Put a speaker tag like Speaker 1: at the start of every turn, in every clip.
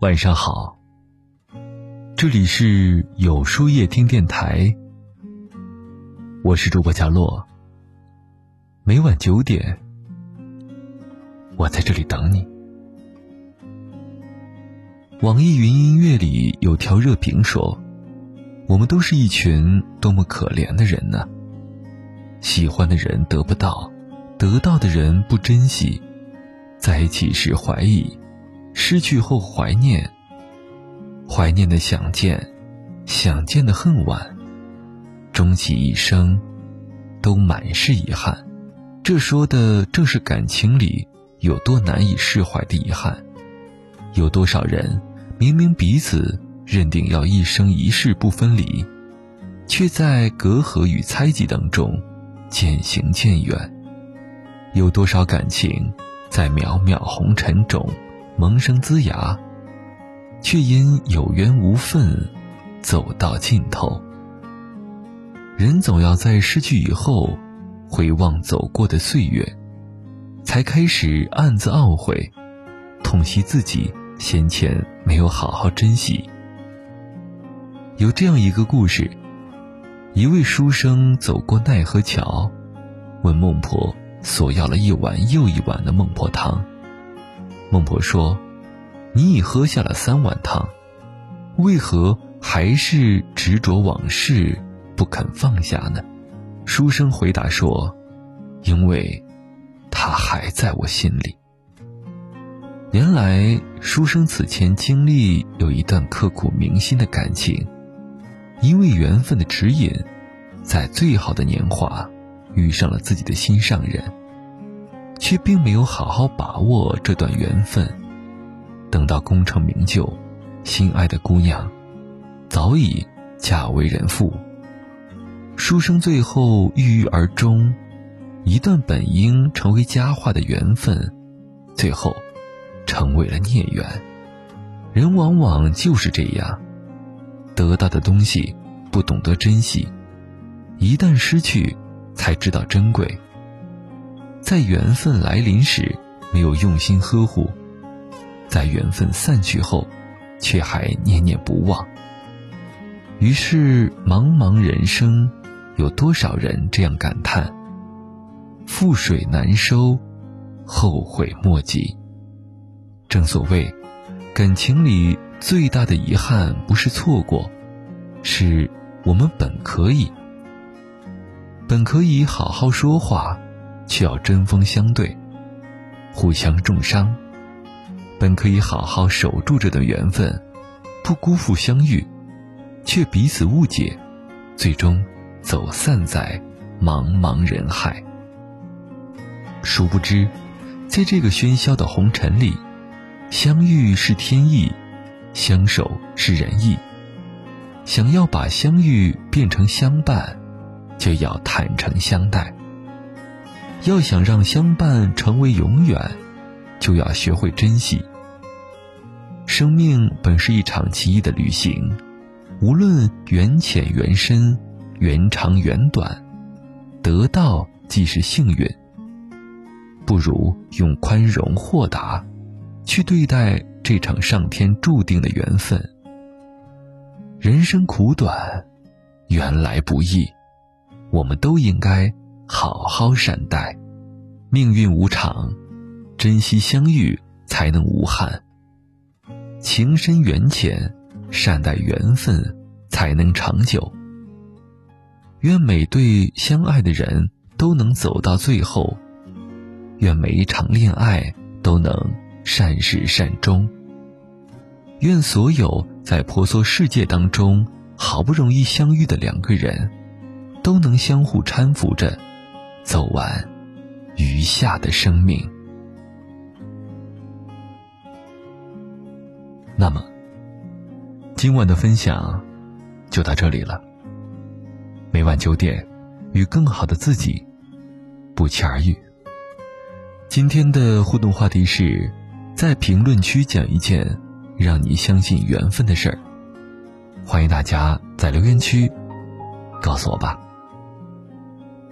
Speaker 1: 晚上好，这里是有书夜听电台，我是主播佳洛。每晚九点，我在这里等你。网易云音乐里有条热评说：“我们都是一群多么可怜的人呢！喜欢的人得不到，得到的人不珍惜，在一起时怀疑。”失去后怀念，怀念的想见，想见的恨晚，终其一生，都满是遗憾。这说的正是感情里有多难以释怀的遗憾。有多少人明明彼此认定要一生一世不分离，却在隔阂与猜忌当中渐行渐远？有多少感情在渺渺红尘中？萌生滋芽，却因有缘无分，走到尽头。人总要在失去以后，回望走过的岁月，才开始暗自懊悔，痛惜自己先前没有好好珍惜。有这样一个故事：一位书生走过奈何桥，问孟婆索要了一碗又一碗的孟婆汤。孟婆说：“你已喝下了三碗汤，为何还是执着往事不肯放下呢？”书生回答说：“因为，他还在我心里。”原来，书生此前经历有一段刻骨铭心的感情，因为缘分的指引，在最好的年华，遇上了自己的心上人。却并没有好好把握这段缘分，等到功成名就，心爱的姑娘早已嫁为人妇。书生最后郁郁而终，一段本应成为佳话的缘分，最后成为了孽缘。人往往就是这样，得到的东西不懂得珍惜，一旦失去，才知道珍贵。在缘分来临时，没有用心呵护；在缘分散去后，却还念念不忘。于是，茫茫人生，有多少人这样感叹：“覆水难收，后悔莫及。”正所谓，感情里最大的遗憾不是错过，是我们本可以，本可以好好说话。却要针锋相对，互相重伤。本可以好好守住这段缘分，不辜负相遇，却彼此误解，最终走散在茫茫人海。殊不知，在这个喧嚣的红尘里，相遇是天意，相守是人意。想要把相遇变成相伴，就要坦诚相待。要想让相伴成为永远，就要学会珍惜。生命本是一场奇异的旅行，无论缘浅缘深、缘长缘短，得到即是幸运。不如用宽容豁达，去对待这场上天注定的缘分。人生苦短，缘来不易，我们都应该。好好善待，命运无常，珍惜相遇才能无憾。情深缘浅，善待缘分才能长久。愿每对相爱的人都能走到最后，愿每一场恋爱都能善始善终。愿所有在婆娑世界当中好不容易相遇的两个人，都能相互搀扶着。走完余下的生命。那么，今晚的分享就到这里了。每晚九点，与更好的自己不期而遇。今天的互动话题是，在评论区讲一件让你相信缘分的事儿。欢迎大家在留言区告诉我吧。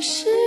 Speaker 2: 是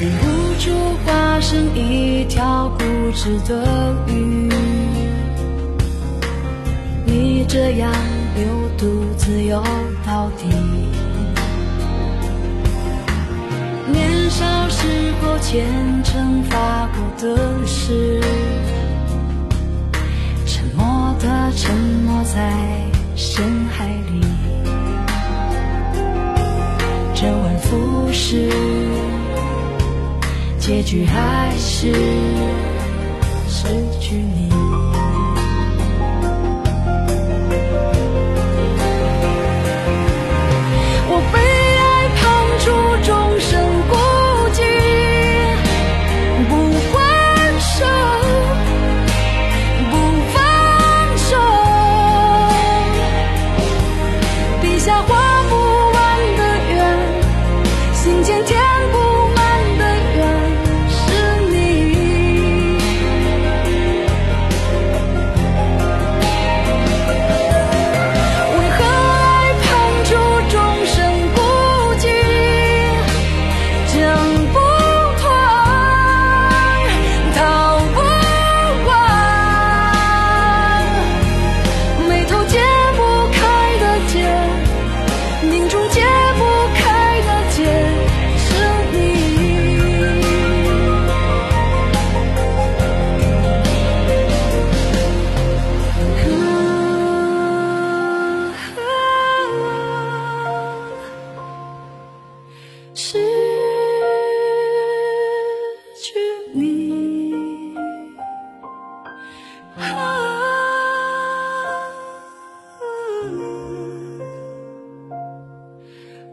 Speaker 2: 忍不住化身一条固执的鱼，你这样流独自游到底。年少时候虔诚发过的誓，沉默的沉没在深海里，周而复始。结局还是失去你。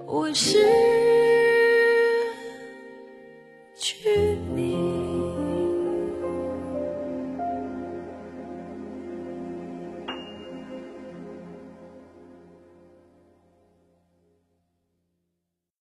Speaker 2: 我是。